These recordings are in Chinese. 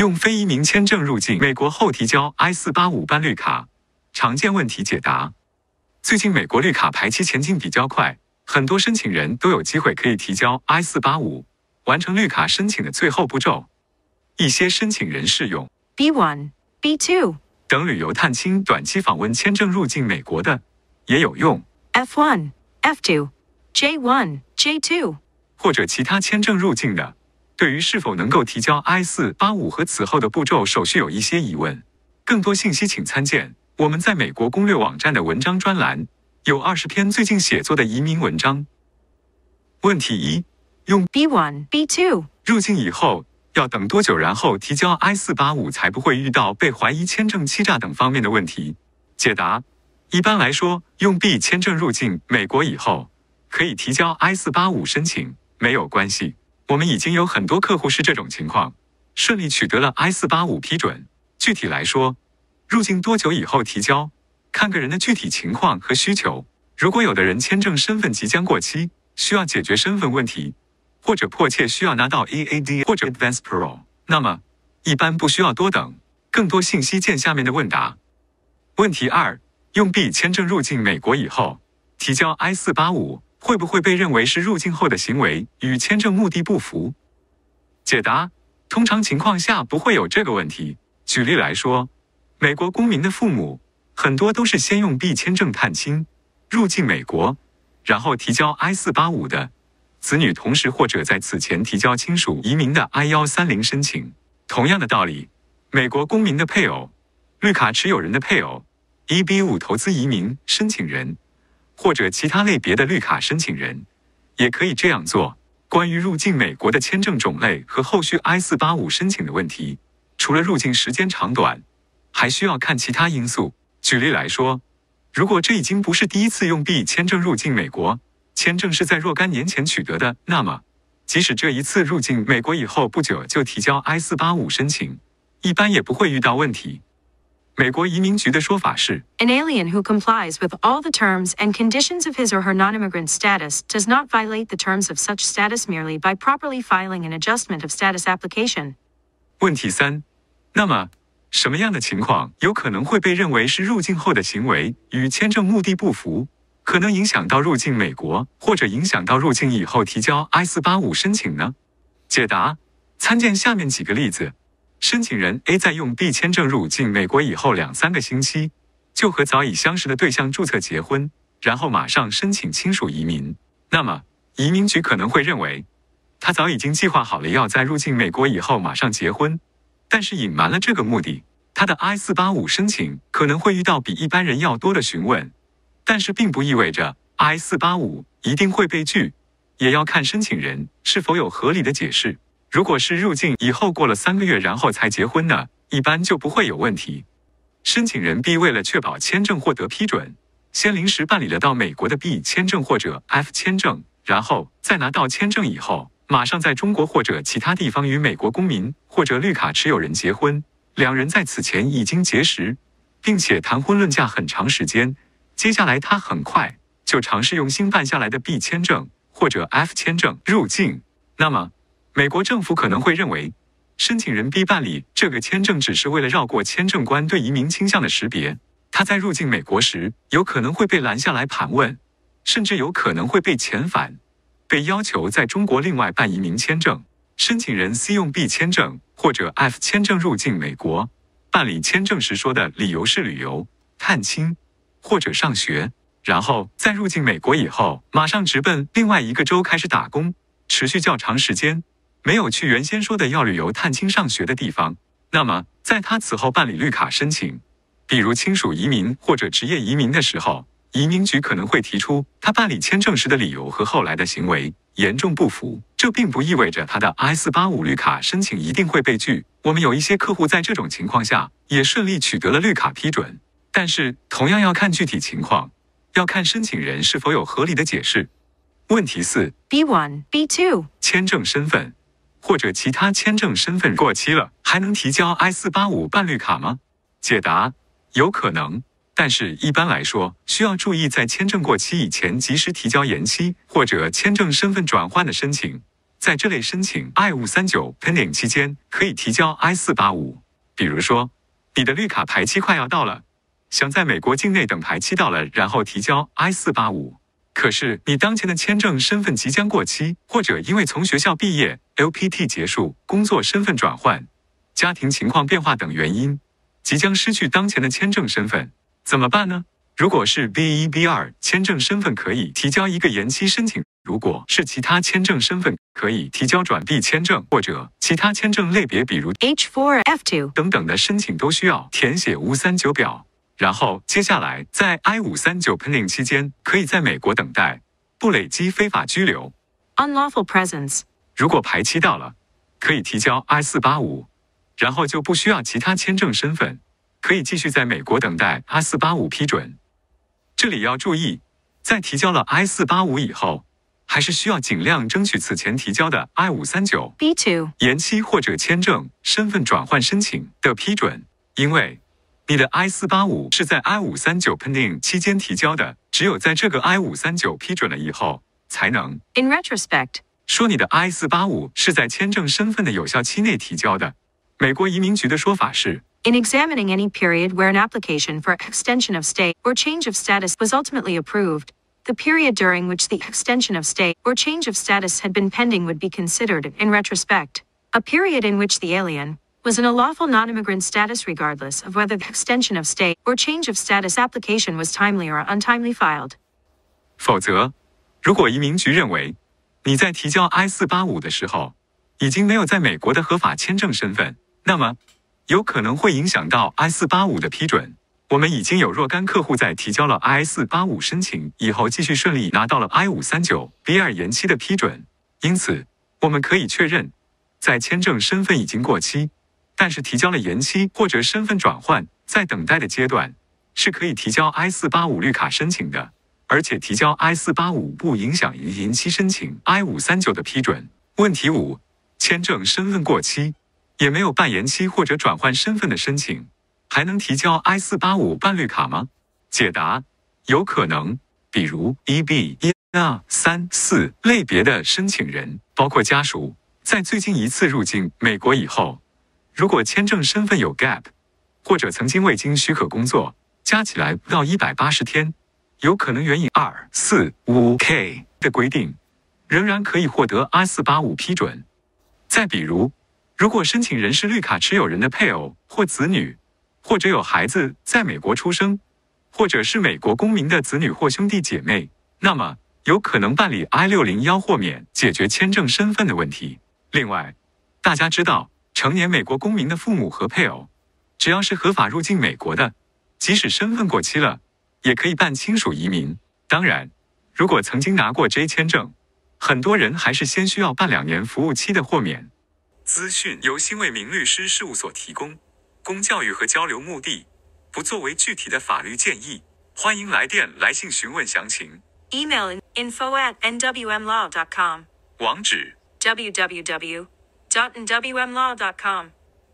用非移民签证入境美国后提交 I 四八五办绿卡，常见问题解答。最近美国绿卡排期前进比较快，很多申请人都有机会可以提交 I 四八五，完成绿卡申请的最后步骤。一些申请人适用。B1, B2, 等旅游探亲短期访问签证入境美国的，也有用，F1, F2, J1, J2, 或者其他签证入境的，对于是否能够提交 I 四八五和此后的步骤手续有一些疑问。更多信息请参见我们在美国攻略网站的文章专栏，有二十篇最近写作的移民文章。问题一：用 B1, B2, 入境以后要等多久，然后提交 I 四八五才不会遇到被怀疑签证欺诈等方面的问题？解答：一般来说，用 B 签证入境美国以后，可以提交 I 四八五申请，没有关系。我们已经有很多客户是这种情况，顺利取得了 I 四八五批准。具体来说，入境多久以后提交，看个人的具体情况和需求。如果有的人签证身份即将过期，需要解决身份问题，或者迫切需要拿到 EAD 或者 Advance Pro，那么一般不需要多等。更多信息见下面的问答。问题二：用 B 签证入境美国以后，提交 I 四八五会不会被认为是入境后的行为与签证目的不符？解答：通常情况下不会有这个问题。举例来说，美国公民的父母很多都是先用 B 签证探亲入境美国，然后提交 I 四八五的子女，同时或者在此前提交亲属移民的 I 幺三零申请。同样的道理，美国公民的配偶、绿卡持有人的配偶、EB 五投资移民申请人或者其他类别的绿卡申请人，也可以这样做。关于入境美国的签证种类和后续 I 四八五申请的问题，除了入境时间长短，还需要看其他因素。举例来说，如果这已经不是第一次用 B 签证入境美国，签证是在若干年前取得的，那么即使这一次入境美国以后不久就提交 I 四八五申请，一般也不会遇到问题。美国移民局的说法是，An alien who complies with all the terms and conditions of his or her non immigrant status does not violate the terms of such status merely by properly filing an adjustment of status application. 问题三，那么什么样的情况有可能会被认为是入境后的行为与签证目的不符，可能影响到入境美国，或者影响到入境以后提交 I 四八五申请呢？解答：参见下面几个例子。申请人 A 在用 B 签证入境美国以后两三个星期，就和早已相识的对象注册结婚，然后马上申请亲属移民。那么，移民局可能会认为，他早已经计划好了要在入境美国以后马上结婚，但是隐瞒了这个目的。他的 I 四八五申请可能会遇到比一般人要多的询问，但是并不意味着 I 四八五一定会被拒，也要看申请人是否有合理的解释。如果是入境以后过了三个月然后才结婚呢，一般就不会有问题。申请人 B 为了确保签证获得批准，先临时办理了到美国的 B 签证或者 F 签证，然后在拿到签证以后，马上在中国或者其他地方与美国公民或者绿卡持有人结婚。两人在此前已经结识，并且谈婚论嫁很长时间。接下来他很快就尝试用新办下来的 B 签证或者 F 签证入境。那么，美国政府可能会认为，申请人 B 办理这个签证只是为了绕过签证官对移民倾向的识别。他在入境美国时，有可能会被拦下来盘问，甚至有可能会被遣返，被要求在中国另外办移民签证。申请人 C 用 B 签证或者 F 签证入境美国，办理签证时说的理由是旅游、探亲或者上学，然后在入境美国以后，马上直奔另外一个州开始打工，持续较长时间，没有去原先说的要旅游、探亲、上学的地方。那么，在他此后办理绿卡申请，比如亲属移民或者职业移民的时候，移民局可能会提出他办理签证时的理由和后来的行为严重不符。这并不意味着他的 I 四八五绿卡申请一定会被拒。我们有一些客户在这种情况下也顺利取得了绿卡批准，但是同样要看具体情况，要看申请人是否有合理的解释。问题四：B one B two 签证身份或者其他签证身份过期了，还能提交 I 四八五办绿卡吗？解答：有可能，但是一般来说，需要注意在签证过期以前及时提交延期或者签证身份转换的申请，在这类申请 I 五三九 pending 期间，可以提交 I 四八五。比如说，你的绿卡排期快要到了，想在美国境内等排期到了，然后提交 I 四八五。可是你当前的签证身份即将过期，或者因为从学校毕业、LPT 结束、工作身份转换、家庭情况变化等原因，即将失去当前的签证身份，怎么办呢？如果是 B 一 B 二签证身份，可以提交一个延期申请；如果是其他签证身份，可以提交转 B 签证或者其他签证类别，比如 H4 F2 等等的申请，都需要填写无三九表。然后接下来在 I 五三九 pending 期间，可以在美国等待，不累积非法居留。Unlawful presence. 如果排期到了，可以提交 I 四八五，然后就不需要其他签证身份，可以继续在美国等待 I 四八五批准。这里要注意，在提交了 I 四八五以后，还是需要尽量争取此前提交的 I 五三九 B two 延期或者签证身份转换申请的批准，因为你的 I 四八五是在 I 五三九 pending 期间提交的，只有在这个 I 五三九批准了以后，才能 In retrospect, 说你的 I 四八五是在签证身份的有效期内提交的。美国移民局的说法是， in examining any period where an application for extension of stay or change of status was ultimately approved, the period during which the extension of stay or change of status had been pending would be considered, in retrospect, a period in which the alien was in a lawful non immigrant status regardless of whether the extension of stay or change of status application was timely or untimely filed. 否则，如果移民局认为你在提交 I 四八五的时候已经没有在美国的合法签证身份，那么有可能会影响到 I 四八五的批准。我们已经有若干客户在提交了 I 四八五申请以后，继续顺利拿到了 I 五三九 B 二延期的批准。因此，我们可以确认，在签证身份已经过期，但是提交了延期或者身份转换，在等待的阶段，是可以提交 I 四八五绿卡申请的。而且提交 I 四八五不影响延期申请 I 五三九的批准。问题五：签证身份过期，也没有办延期或者转换身份的申请，还能提交 I 四八五办绿卡吗？解答：有可能。比如 EB 一、二、三、四类别的申请人，包括家属，在最近一次入境美国以后，如果签证身份有 gap，或者曾经未经许可工作，加起来不到一百八十天。有可能援引二四五 K 的规定，仍然可以获得 I 四八五批准。再比如，如果申请人是绿卡持有人的配偶或子女，或者有孩子在美国出生，或者是美国公民的子女或兄弟姐妹，那么有可能办理 I 六零幺豁免，解决签证身份的问题。另外，大家知道，成年美国公民的父母和配偶，只要是合法入境美国的，即使身份过期了。也可以办亲属移民。当然，如果曾经拿过 J 签证，很多人还是先需要办两年服务期的豁免。资讯由新为民律师事务所提供，供教育和交流目的，不作为具体的法律建议。欢迎来电来信询问详情。Email info at nwmlaw.com. 网址：www.nwmlaw.com.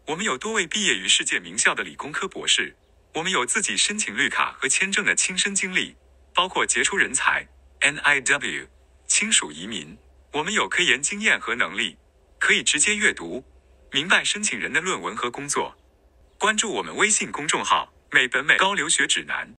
我们有多位毕业于世界名校的理工科博士。我们有自己申请绿卡和签证的亲身经历，包括杰出人才 NIW、亲属移民。我们有科研经验和能力，可以直接阅读、明白申请人的论文和工作。关注我们微信公众号“美本美高留学指南”。